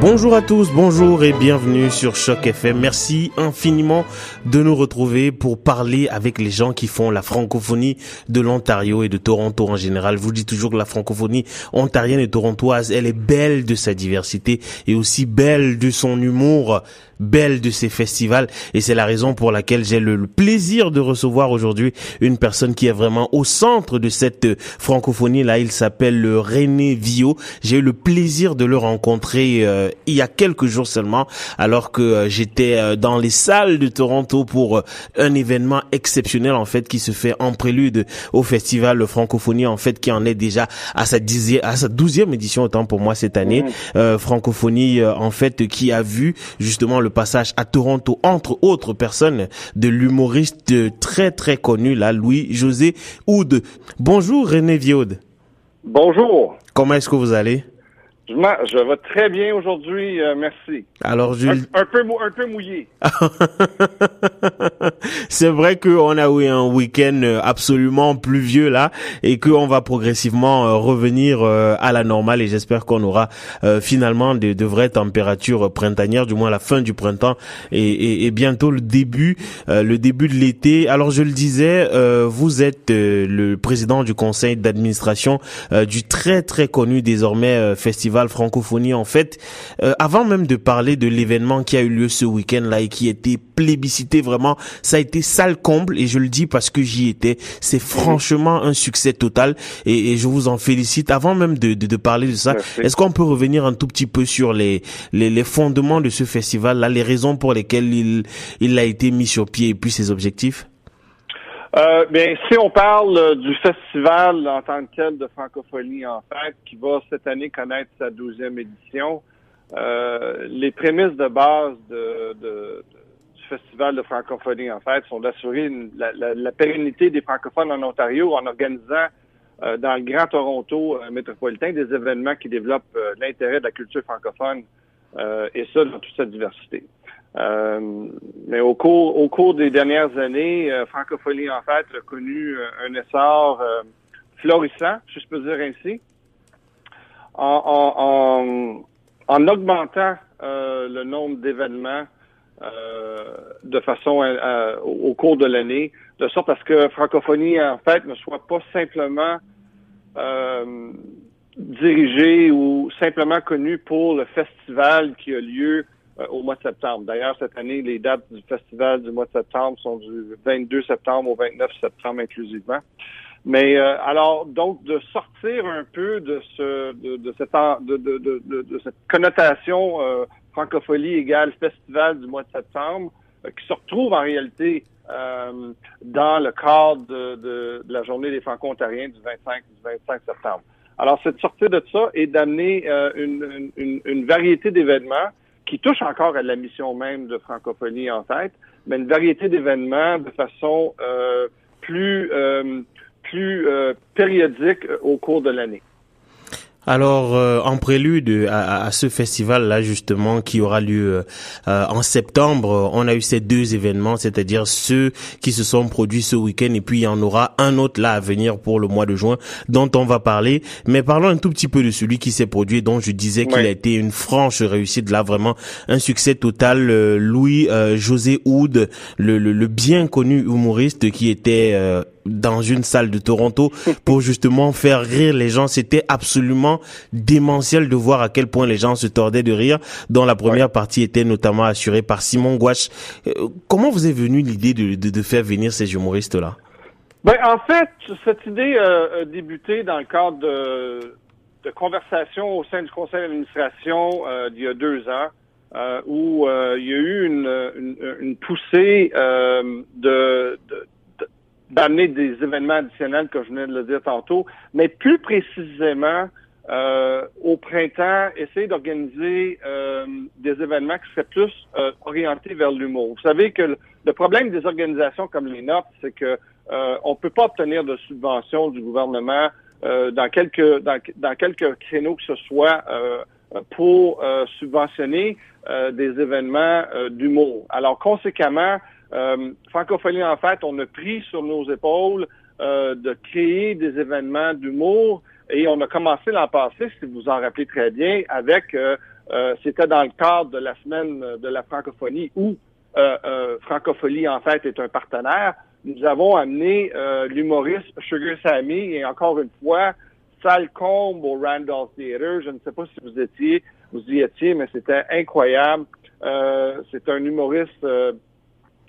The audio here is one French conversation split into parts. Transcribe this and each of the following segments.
Bonjour à tous, bonjour et bienvenue sur Choc FM. Merci infiniment de nous retrouver pour parler avec les gens qui font la francophonie de l'Ontario et de Toronto en général. Je vous dis toujours que la francophonie ontarienne et torontoise, elle est belle de sa diversité et aussi belle de son humour belle de ces festivals et c'est la raison pour laquelle j'ai le, plaisir de recevoir aujourd'hui une personne qui est vraiment au centre de cette francophonie là il s'appelle René Vio j'ai eu le plaisir de le rencontrer euh, il y a quelques jours seulement alors que euh, j'étais euh, dans les salles de Toronto pour un événement exceptionnel en fait qui se fait en prélude au festival francophonie en fait qui en est déjà à sa dixième à sa douzième édition autant pour moi cette année francophonie en fait qui a vu justement le passage à Toronto, entre autres personnes, de l'humoriste très très connu, là, Louis-José Oud. Bonjour René Viaude. Bonjour. Comment est-ce que vous allez? Je, je vais très bien aujourd'hui, euh, merci. Alors, je... un, peu, un peu mouillé. c'est vrai qu'on a eu un week-end euh, absolument pluvieux là et qu'on va progressivement euh, revenir à la normale et j'espère qu'on aura finalement de, de, vraies températures printanières, du moins la fin du printemps et, et, et bientôt le début, le début de l'été. Alors, je le disais, vous êtes le président du conseil d'administration du très très connu désormais festival francophonie en fait. Euh, avant même de parler de l'événement qui a eu lieu ce week-end là et qui était plébiscité vraiment, ça a été sale comble et je le dis parce que j'y étais. C'est franchement un succès total et, je vous en félicite. Avant même de, de, parler de ça, est-ce qu'on peut revenir un tout petit peu sur les, les, les fondements de ce festival là, les raisons pour lesquelles il, il a été mis sur pied et puis ses objectifs? Euh, bien, si on parle euh, du festival en tant que tel de francophonie en fait, qui va cette année connaître sa douzième édition, euh, les prémices de base de, du festival de francophonie en fait sont d'assurer la, pérennité des francophones en Ontario en organisant euh, dans le Grand Toronto métropolitain des événements qui développent l'intérêt de la culture francophone et ça dans toute sa diversité. Euh, mais au cours, au cours des dernières années, euh, Francophonie, en fait, a connu euh, un essor florissant, si je peux dire ainsi, en, en, augmentant le nombre d'événements de façon au cours de l'année, de sorte à ce que Francophonie, en fait, ne soit pas simplement dirigée ou simplement connue pour le festival qui a lieu au mois de septembre. D'ailleurs, cette année, les dates du festival du mois de septembre sont du 22 septembre au 29 septembre inclusivement. Mais euh, alors, donc, de sortir un peu de ce de, cette de, de, de, cette connotation euh, francophonie égale festival du mois de septembre, qui se retrouve en réalité dans le cadre de, la journée des Franco-Ontariens du 25 du 25 septembre. Alors, c'est de sortir de ça et d'amener une, une, une, variété d'événements qui touche encore à la mission même de francophonie en fait, mais une variété d'événements de façon euh, plus euh, plus euh, périodique au cours de l'année. Alors, euh, en prélude à, à, ce festival-là, justement, qui aura lieu euh, en septembre, on a eu ces deux événements, c'est-à-dire ceux qui se sont produits ce week-end, et puis il y en aura un autre là à venir pour le mois de juin, dont on va parler. Mais parlons un tout petit peu de celui qui s'est produit, dont je disais qu'il a été une franche réussite, là, vraiment un succès total. Euh, Louis José Oud, le, le, le, bien connu humoriste qui était dans une salle de Toronto pour justement faire rire les gens. C'était absolument démentiel de voir à quel point les gens se tordaient de rire, dont la première partie était notamment assurée par Simon Gouache. Euh, comment vous est venue l'idée de, faire venir ces humoristes-là? Ben, en fait, cette idée euh, a débuté dans le cadre de, conversations au sein du conseil d'administration euh, il y a deux ans. où il y a eu une, poussée de, d'amener des événements additionnels, que je venais de le dire tantôt, mais plus précisément, euh, au printemps, essayer d'organiser euh, des événements qui seraient plus euh, orientés vers l'humour. Vous savez que le, problème des organisations comme les nôtres, c'est que on peut pas obtenir de subventions du gouvernement dans quelques dans, dans, quelques créneaux que ce soit pour subventionner des événements d'humour. Alors conséquemment, euh, Francophonie, en fait, on a pris sur nos épaules de créer des événements d'humour. Et on a commencé l'an passé, si vous en rappelez très bien, avec, c'était dans le cadre de la semaine de la francophonie où Francophonie, en fait, est un partenaire. Nous avons amené l'humoriste Sugar Sammy et encore une fois, Salcombe au Randolph Theatre. Je ne sais pas si vous étiez, vous y étiez, mais c'était incroyable. Euh, c'est un humoriste euh,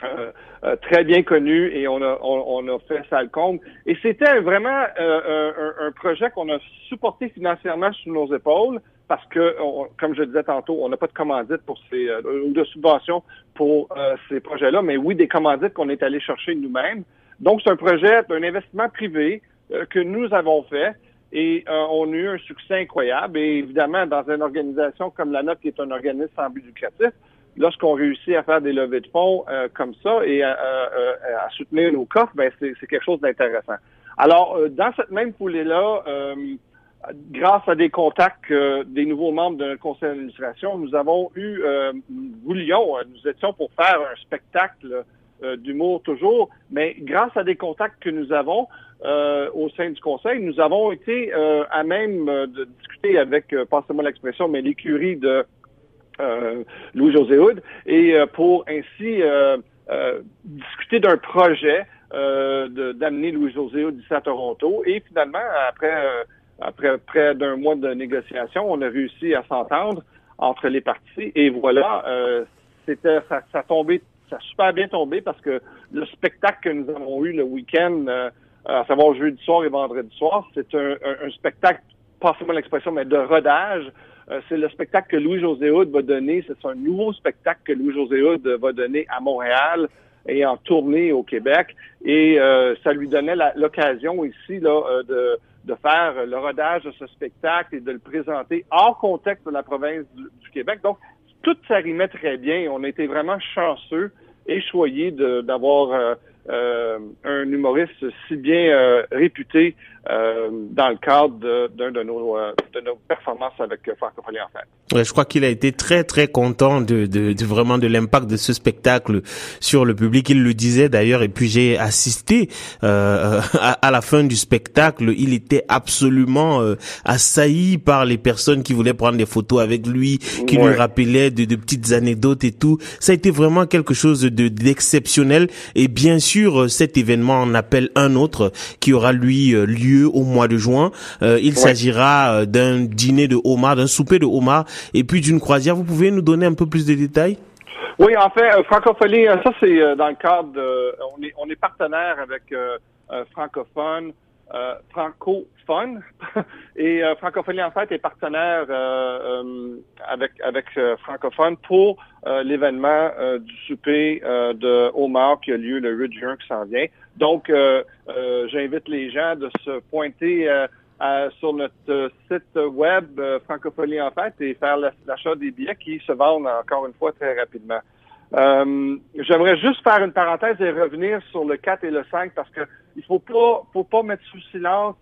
euh, très bien connu et on a, on, a fait Salcombe. Et c'était vraiment un, projet qu'on a supporté financièrement sur nos épaules parce que, comme je disais tantôt, on n'a pas de commandite pour ces ou de subvention pour ces projets-là, mais oui, des commandites qu'on est allé chercher nous-mêmes. Donc, c'est un projet, un investissement privé que nous avons fait et euh, on a eu un succès incroyable. Et évidemment, dans une organisation comme la nôtre, qui est un organisme sans but lucratif, lorsqu'on réussit à faire des levées de fonds euh, comme ça et à, soutenir nos coffres, ben c'est quelque chose d'intéressant. Alors, euh, dans cette même foulée-là, grâce à des contacts des nouveaux membres de notre conseil d'administration, nous avons eu, nous voulions, nous étions pour faire un spectacle d'humour toujours, mais grâce à des contacts que nous avons, euh, au sein du Conseil, nous avons été euh, à même euh, de discuter avec, passez-moi l'expression, mais l'écurie de Louis-José Houd, et pour ainsi discuter d'un projet d'amener Louis-José Houd ici à Toronto. Et finalement, après, après près d'un mois de négociation, on a réussi à s'entendre entre les parties. Et voilà, c'était ça, ça tombé, ça a super bien tombé parce que le spectacle que nous avons eu le week-end à savoir jeudi soir et vendredi soir. C'est un, spectacle, pas seulement l'expression, mais de rodage. Euh, c'est le spectacle que Louis-José Houd va donner. C'est un nouveau spectacle que Louis-José Houd va donner à Montréal et en tournée au Québec. Et euh, ça lui donnait l'occasion ici là, euh, de, de faire le rodage de ce spectacle et de le présenter hors contexte de la province du, Québec. Donc, tout ça rimait très bien. On était vraiment chanceux et choyés d'avoir euh, un humoriste si bien euh, réputé euh, dans le cadre d'un de, nos, de nos performances avec Francophonie en fait. Ouais, je crois qu'il a été très très content de, de, de vraiment de l'impact de ce spectacle sur le public. Il le disait d'ailleurs et puis j'ai assisté euh, à, à, la fin du spectacle. Il était absolument euh, assailli par les personnes qui voulaient prendre des photos avec lui, qui lui rappelaient de, de, petites anecdotes et tout. Ça a été vraiment quelque chose de d'exceptionnel et bien sûr cet événement en appelle un autre qui aura lui lieu au mois de juin. Euh, il s'agira d'un dîner de homard, d'un souper de homard et puis d'une croisière. Vous pouvez nous donner un peu plus de détails? Oui, en fait, euh, francophonie, euh, ça c'est euh, dans le cadre de, on est, on est partenaire avec francophone, francophone, et francophonie en fait est partenaire avec avec francophone pour l'événement du souper de Omar qui a lieu le 8 juin qui s'en vient. Donc, j'invite les gens de se pointer euh, sur notre euh, site web euh, Francophonie en fait et faire l'achat des billets qui se vendent encore une fois très rapidement. J'aimerais juste faire une parenthèse et revenir sur le 4 et le 5 parce que il faut pas faut pas mettre sous silence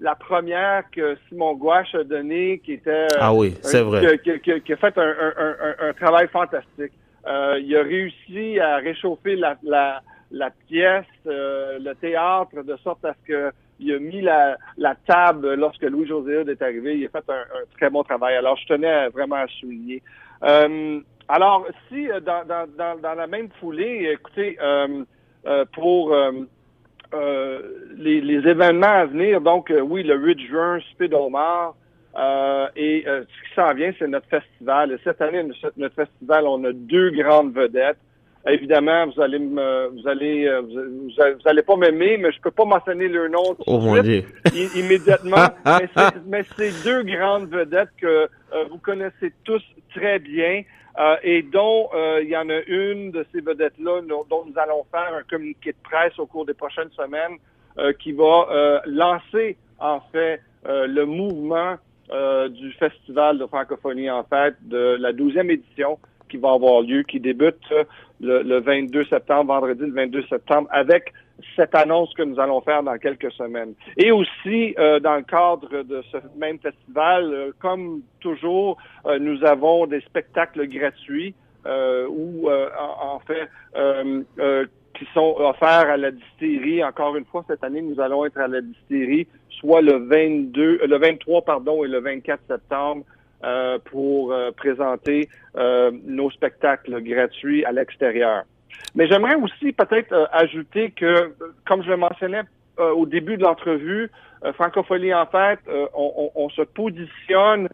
la première que Simon Gouache a donnée qui était ah oui c'est vrai qui, a fait un, un, un, travail fantastique. il a réussi à réchauffer la, la, la pièce, le théâtre de sorte à ce que il a mis la, table lorsque Louis-José est arrivé. Il a fait un, très bon travail. Alors, je tenais vraiment à souligner. Euh, alors, si euh, dans, dans, dans, la même foulée, écoutez, euh, pour les, événements à venir, donc oui, le 8 juin, Speed Omar, et ce qui s'en vient, c'est notre festival. Et cette année, notre festival, on a deux grandes vedettes. Évidemment, vous allez me, vous allez, euh, vous, vous allez pas m'aimer, mais je peux pas mentionner leur nom tout oh mon Dieu. immédiatement. mais c'est deux grandes vedettes que euh, vous connaissez tous très bien euh, et dont il y en a une de ces vedettes-là dont nous allons faire un communiqué de presse au cours des prochaines semaines qui va lancer en fait le mouvement du Festival de francophonie en fait de la douzième édition qui va avoir lieu, qui débute le, 22 septembre, vendredi le 22 septembre, avec cette annonce que nous allons faire dans quelques semaines. Et aussi, euh, dans le cadre de ce même festival, euh, comme toujours, euh, nous avons des spectacles gratuits où, en, fait, qui sont offerts à la distillerie. Encore une fois, cette année, nous allons être à la distillerie, soit le 22, le 23 pardon et le 24 septembre. Euh, pour euh, présenter euh, nos spectacles gratuits à l'extérieur. Mais j'aimerais aussi peut-être ajouter que, comme je le mentionnais au début de l'entrevue, Francophonie en fait, on, on, se positionne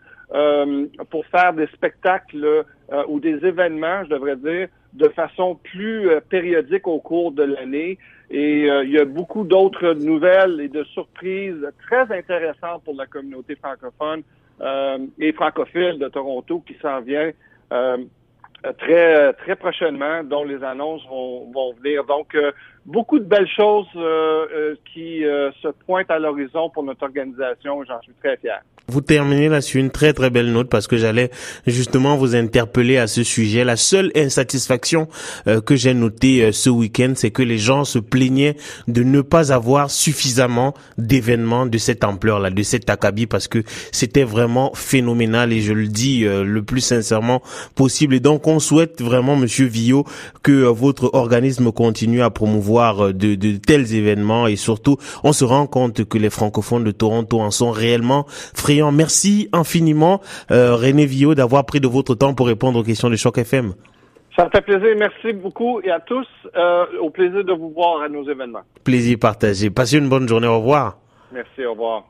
pour faire des spectacles ou des événements, je devrais dire, de façon plus périodique au cours de l'année. Et il y a beaucoup d'autres nouvelles et de surprises très intéressantes pour la communauté francophone euh, et francophile de Toronto qui s'en vient euh, très très prochainement, dont les annonces vont, vont venir. Donc, euh, beaucoup de belles choses qui se pointent à l'horizon pour notre organisation. J'en suis très fier. Vous terminez là sur une très très belle note parce que j'allais justement vous interpeller à ce sujet. La seule insatisfaction euh, que j'ai notée euh, ce week-end, c'est que les gens se plaignaient de ne pas avoir suffisamment d'événements de cette ampleur-là, de cet acabit, parce que c'était vraiment phénoménal et je le dis euh, le plus sincèrement possible. Et donc on souhaite vraiment, Monsieur Villot, que votre organisme continue à promouvoir de, de tels événements et surtout on se rend compte que les francophones de Toronto en sont réellement Merci infiniment, euh, René Villot, d'avoir pris de votre temps pour répondre aux questions de Choc FM. Ça me fait plaisir. Merci beaucoup et à tous. Euh, au plaisir de vous voir à nos événements. Plaisir partagé. Passez une bonne journée. Au revoir. Merci. Au revoir.